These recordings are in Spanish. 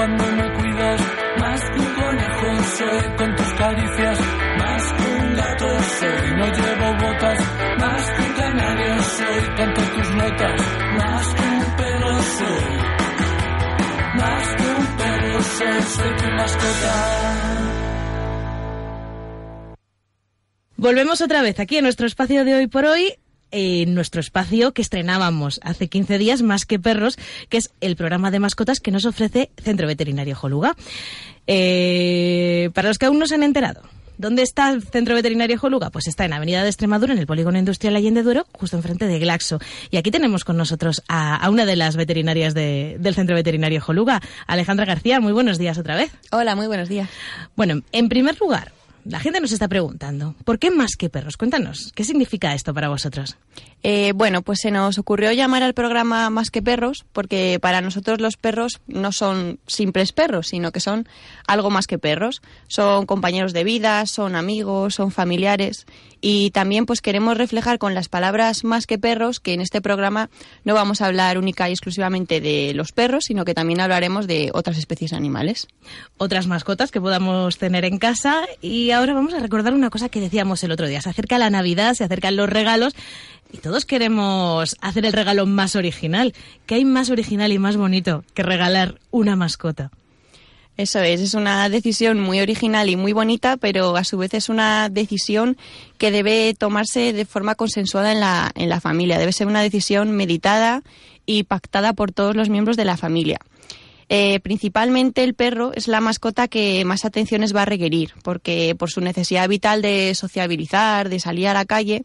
cuando me cuidas. Más que un conejo soy con tus caricias. Más que un gato soy, no llevo botas. Más que un canario soy, canto tus notas. Más que un perro soy. Más que un perro soy, soy tu mascota. Volvemos otra vez aquí en nuestro espacio de hoy por hoy en nuestro espacio que estrenábamos hace 15 días, Más que Perros, que es el programa de mascotas que nos ofrece Centro Veterinario Joluga. Eh, para los que aún no se han enterado, ¿dónde está el Centro Veterinario Joluga? Pues está en Avenida de Extremadura, en el Polígono Industrial Allende Duro, justo enfrente de Glaxo. Y aquí tenemos con nosotros a, a una de las veterinarias de- del Centro Veterinario Joluga, Alejandra García. Muy buenos días otra vez. Hola, muy buenos días. Bueno, en primer lugar, la gente nos está preguntando, ¿por qué más que perros? Cuéntanos, ¿qué significa esto para vosotros? Eh, bueno, pues se nos ocurrió llamar al programa Más que Perros porque para nosotros los perros no son simples perros, sino que son algo más que perros. Son compañeros de vida, son amigos, son familiares y también pues queremos reflejar con las palabras más que perros que en este programa no vamos a hablar única y exclusivamente de los perros, sino que también hablaremos de otras especies animales. Otras mascotas que podamos tener en casa y ahora vamos a recordar una cosa que decíamos el otro día. Se acerca la Navidad, se acercan los regalos y todos queremos hacer el regalo más original. ¿Qué hay más original y más bonito que regalar una mascota? Eso es, es una decisión muy original y muy bonita, pero a su vez es una decisión que debe tomarse de forma consensuada en la, en la familia. Debe ser una decisión meditada y pactada por todos los miembros de la familia. Eh, principalmente el perro es la mascota que más atenciones va a requerir, porque por su necesidad vital de sociabilizar, de salir a la calle,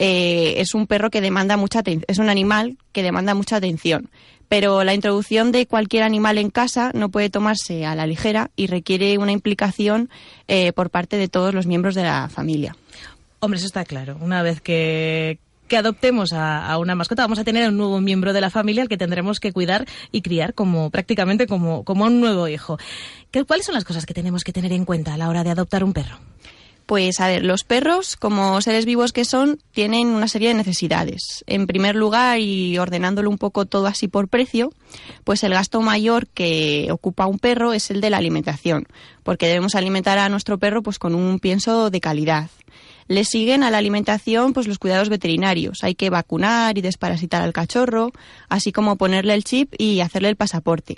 eh, es un perro que demanda mucha es un animal que demanda mucha atención. Pero la introducción de cualquier animal en casa no puede tomarse a la ligera y requiere una implicación eh, por parte de todos los miembros de la familia. Hombre, eso está claro. Una vez que, que adoptemos a, una mascota, vamos a tener un nuevo miembro de la familia al que tendremos que cuidar y criar como prácticamente como, como un nuevo hijo. ¿Qué, ¿Cuáles son las cosas que tenemos que tener en cuenta a la hora de adoptar un perro? Pues a ver, los perros, como seres vivos que son, tienen una serie de necesidades. En primer lugar, y ordenándolo un poco todo así por precio, pues el gasto mayor que ocupa un perro es el de la alimentación, porque debemos alimentar a nuestro perro pues con un pienso de calidad. Le siguen a la alimentación pues los cuidados veterinarios. Hay que vacunar y desparasitar al cachorro, así como ponerle el chip y hacerle el pasaporte.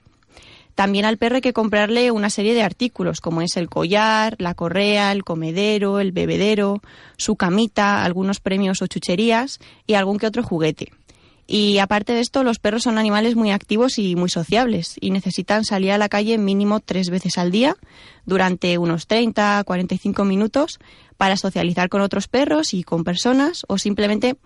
También al perro hay que comprarle una serie de artículos, como es el collar, la correa, el comedero, el bebedero, su camita, algunos premios o chucherías y algún que otro juguete. Y aparte de esto, los perros son animales muy activos y muy sociables y necesitan salir a la calle mínimo tres veces al día durante unos 30, 45 minutos para socializar con otros perros y con personas o simplemente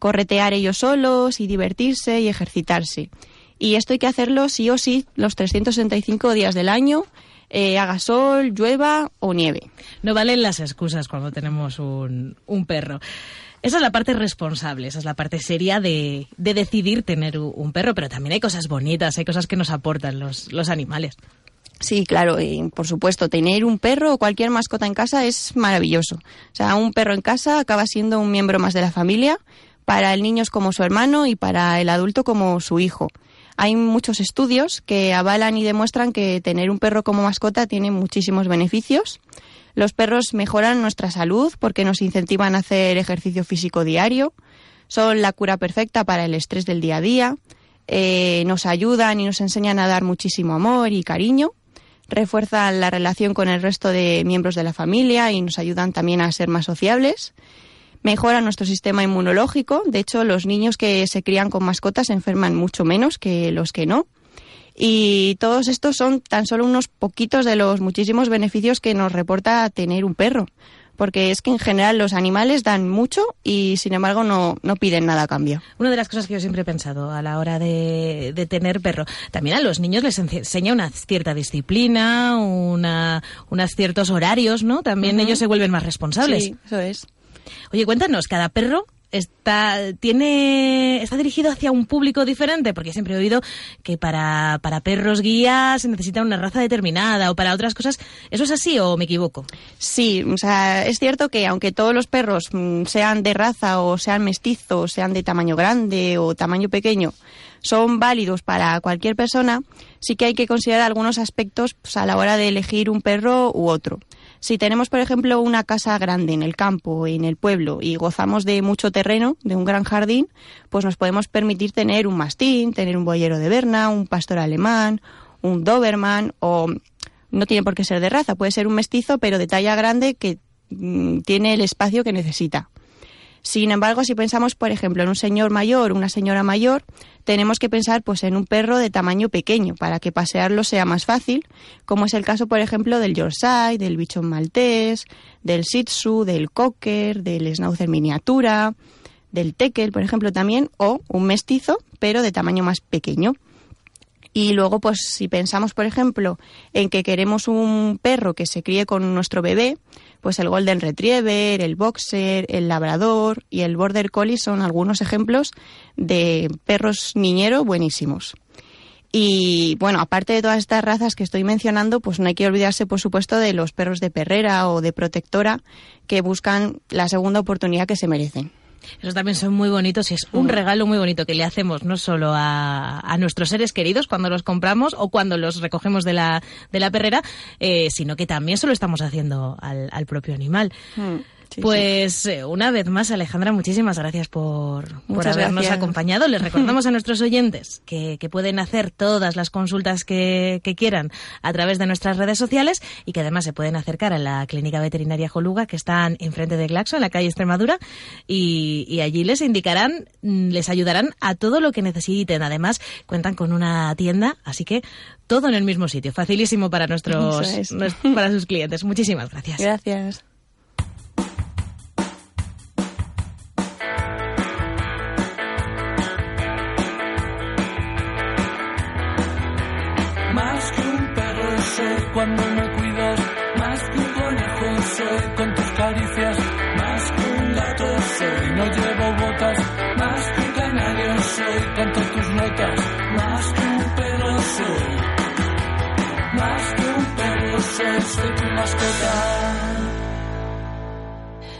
corretear ellos solos y divertirse y ejercitarse. Y esto hay que hacerlo sí o sí los 365 días del año, eh, haga sol, llueva o nieve. No valen las excusas cuando tenemos un, un perro. Esa es la parte responsable, esa es la parte seria de, de decidir tener un perro, pero también hay cosas bonitas, hay cosas que nos aportan los, los animales. Sí, claro, y por supuesto, tener un perro o cualquier mascota en casa es maravilloso. O sea, un perro en casa acaba siendo un miembro más de la familia, para el niño es como su hermano y para el adulto como su hijo. Hay muchos estudios que avalan y demuestran que tener un perro como mascota tiene muchísimos beneficios. Los perros mejoran nuestra salud porque nos incentivan a hacer ejercicio físico diario, son la cura perfecta para el estrés del día a día, eh, nos ayudan y nos enseñan a dar muchísimo amor y cariño, refuerzan la relación con el resto de miembros de la familia y nos ayudan también a ser más sociables, mejoran nuestro sistema inmunológico, de hecho los niños que se crían con mascotas se enferman mucho menos que los que no. Y todos estos son tan solo unos poquitos de los muchísimos beneficios que nos reporta tener un perro. Porque es que en general los animales dan mucho y sin embargo no, no piden nada a cambio. Una de las cosas que yo siempre he pensado a la hora de, de tener perro, también a los niños les ense- enseña una cierta disciplina, una, unos ciertos horarios, ¿no? También ellos se vuelven más responsables. Sí, eso es. Oye, cuéntanos, cada perro está tiene está dirigido hacia un público diferente porque siempre he oído que para, para perros guías se necesita una raza determinada o para otras cosas. Eso es así o me equivoco sí o sea es cierto que aunque todos los perros mm, sean de raza o sean mestizos sean de tamaño grande o tamaño pequeño son válidos para cualquier persona sí que hay que considerar algunos aspectos pues, a la hora de elegir un perro u otro si tenemos, por ejemplo, una casa grande en el campo, en el pueblo, y gozamos de mucho terreno, de un gran jardín, pues nos podemos permitir tener un mastín, tener un boyero de Berna, un pastor alemán, un Doberman, o no tiene por qué ser de raza, puede ser un mestizo, pero de talla grande que mm, tiene el espacio que necesita. Sin embargo, si pensamos, por ejemplo, en un señor mayor, una señora mayor, tenemos que pensar pues en un perro de tamaño pequeño para que pasearlo sea más fácil, como es el caso, por ejemplo, del Yorkshire, del bichon maltés, del Shih Tzu, del Cocker, del Schnauzer miniatura, del Tekel, por ejemplo, también, o un mestizo, pero de tamaño más pequeño. Y luego, pues si pensamos, por ejemplo, en que queremos un perro que se críe con nuestro bebé, pues el Golden Retriever, el Boxer, el Labrador y el Border Collie son algunos ejemplos de perros niñero buenísimos. Y bueno, aparte de todas estas razas que estoy mencionando, pues no hay que olvidarse, por supuesto, de los perros de perrera o de protectora que buscan la segunda oportunidad que se merecen. Esos también son muy bonitos y es un regalo muy bonito que le hacemos no solo a, nuestros seres queridos cuando los compramos o cuando los recogemos de la, de la perrera, eh, sino que también se lo estamos haciendo al, al propio animal. Mm pues eh, una vez más, Alejandra, muchísimas gracias por, habernos acompañado. Les recordamos a nuestros oyentes que, pueden hacer todas las consultas que, quieran a través de nuestras redes sociales y que además se pueden acercar a la Clínica Veterinaria Joluga, que están enfrente de Glaxo, en la calle Extremadura, y, y allí les indicarán, mm, les ayudarán a todo lo que necesiten. Además, cuentan con una tienda, así que todo en el mismo sitio. Facilísimo para nuestros, para sus clientes. Muchísimas gracias. Gracias. Cuando me cuidas, más que un conejo soy con tus caricias, más que un gato soy, no llevo botas, más que un canario soy, canto tus notas, más que un perro soy, más que un perro soy, soy tu mascota.